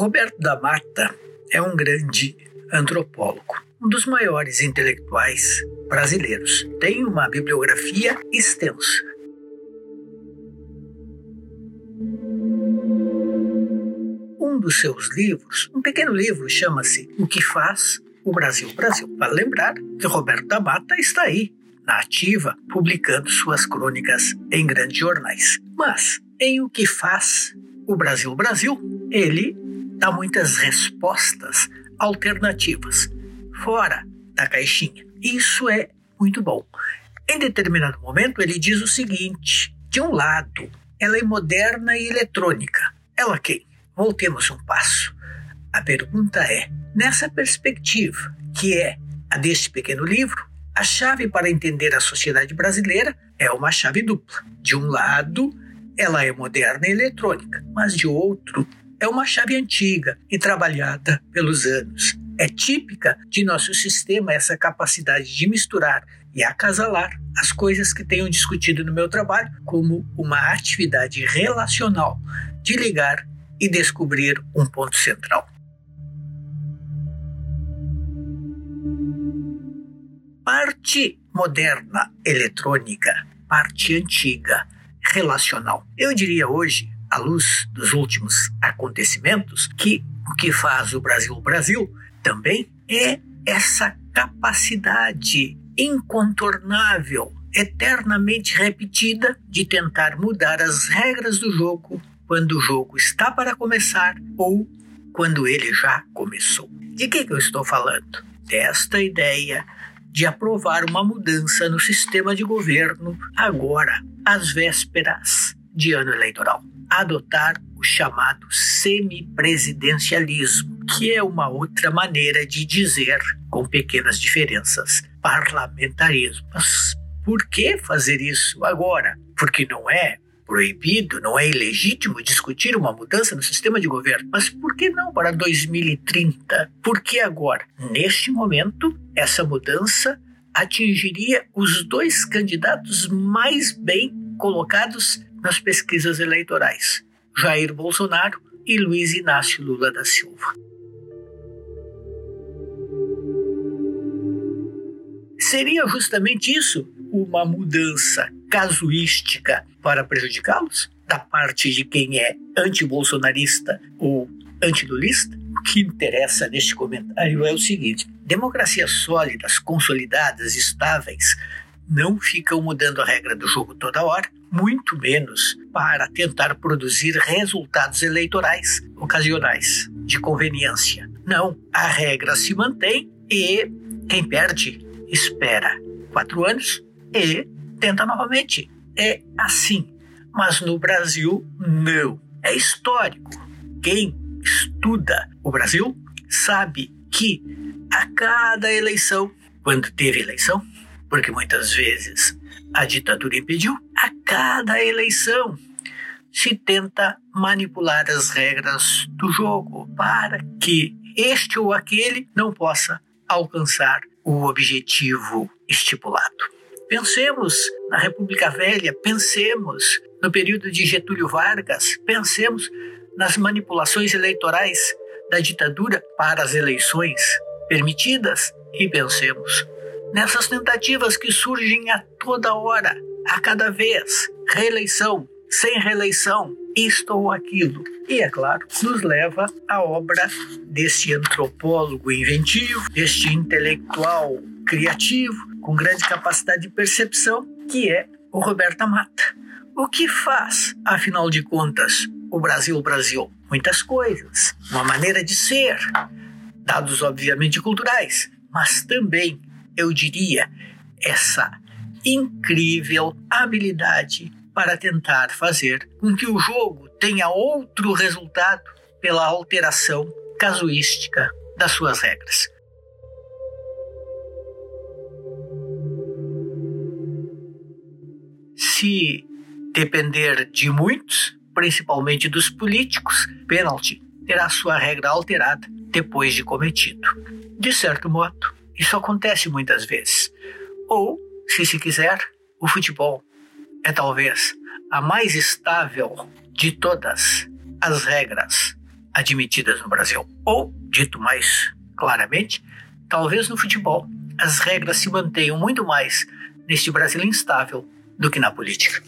Roberto da Mata é um grande antropólogo, um dos maiores intelectuais brasileiros. Tem uma bibliografia extensa. Um dos seus livros, um pequeno livro, chama-se O que faz o Brasil Brasil. Vale lembrar que Roberto da Mata está aí, na ativa, publicando suas crônicas em grandes jornais. Mas, em O que faz o Brasil Brasil, ele dá muitas respostas alternativas, fora da caixinha. Isso é muito bom. Em determinado momento, ele diz o seguinte: de um lado, ela é moderna e eletrônica. Ela quem? Voltemos um passo. A pergunta é: nessa perspectiva, que é a deste pequeno livro, a chave para entender a sociedade brasileira é uma chave dupla. De um lado, ela é moderna e eletrônica, mas de outro, é uma chave antiga e trabalhada pelos anos. É típica de nosso sistema essa capacidade de misturar e acasalar as coisas que tenho discutido no meu trabalho como uma atividade relacional de ligar e descobrir um ponto central. Parte moderna eletrônica, parte antiga relacional. Eu diria hoje à luz dos últimos acontecimentos, que o que faz o Brasil o Brasil também é essa capacidade incontornável, eternamente repetida, de tentar mudar as regras do jogo quando o jogo está para começar ou quando ele já começou. De que, que eu estou falando? Desta ideia de aprovar uma mudança no sistema de governo agora, às vésperas de ano eleitoral adotar o chamado semipresidencialismo, que é uma outra maneira de dizer, com pequenas diferenças, parlamentarismo. Mas por que fazer isso agora? Porque não é proibido, não é ilegítimo discutir uma mudança no sistema de governo. Mas por que não para 2030? Por que agora? Neste momento, essa mudança atingiria os dois candidatos mais bem colocados nas pesquisas eleitorais: Jair Bolsonaro e Luiz Inácio Lula da Silva. Seria justamente isso uma mudança casuística para prejudicá-los? Da parte de quem é antibolsonarista ou antilulista? O que interessa neste comentário é o seguinte: democracias sólidas, consolidadas, estáveis, não ficam mudando a regra do jogo toda hora, muito menos para tentar produzir resultados eleitorais ocasionais, de conveniência. Não, a regra se mantém e quem perde espera quatro anos e tenta novamente. É assim. Mas no Brasil, não. É histórico. Quem estuda o Brasil sabe que a cada eleição, quando teve eleição, porque muitas vezes a ditadura impediu, a cada eleição se tenta manipular as regras do jogo para que este ou aquele não possa alcançar o objetivo estipulado. Pensemos na República Velha, pensemos no período de Getúlio Vargas, pensemos nas manipulações eleitorais da ditadura para as eleições permitidas e pensemos nessas tentativas que surgem a toda hora, a cada vez, reeleição, sem reeleição, isto ou aquilo. E, é claro, nos leva à obra desse antropólogo inventivo, deste intelectual criativo, com grande capacidade de percepção, que é o Roberto Mata. O que faz, afinal de contas, o Brasil o Brasil? Muitas coisas. Uma maneira de ser, dados obviamente culturais, mas também eu diria, essa incrível habilidade para tentar fazer com que o jogo tenha outro resultado pela alteração casuística das suas regras. Se depender de muitos, principalmente dos políticos, pênalti terá sua regra alterada depois de cometido. De certo modo, isso acontece muitas vezes. Ou, se se quiser, o futebol é talvez a mais estável de todas as regras admitidas no Brasil. Ou, dito mais claramente, talvez no futebol as regras se mantenham muito mais neste Brasil instável do que na política.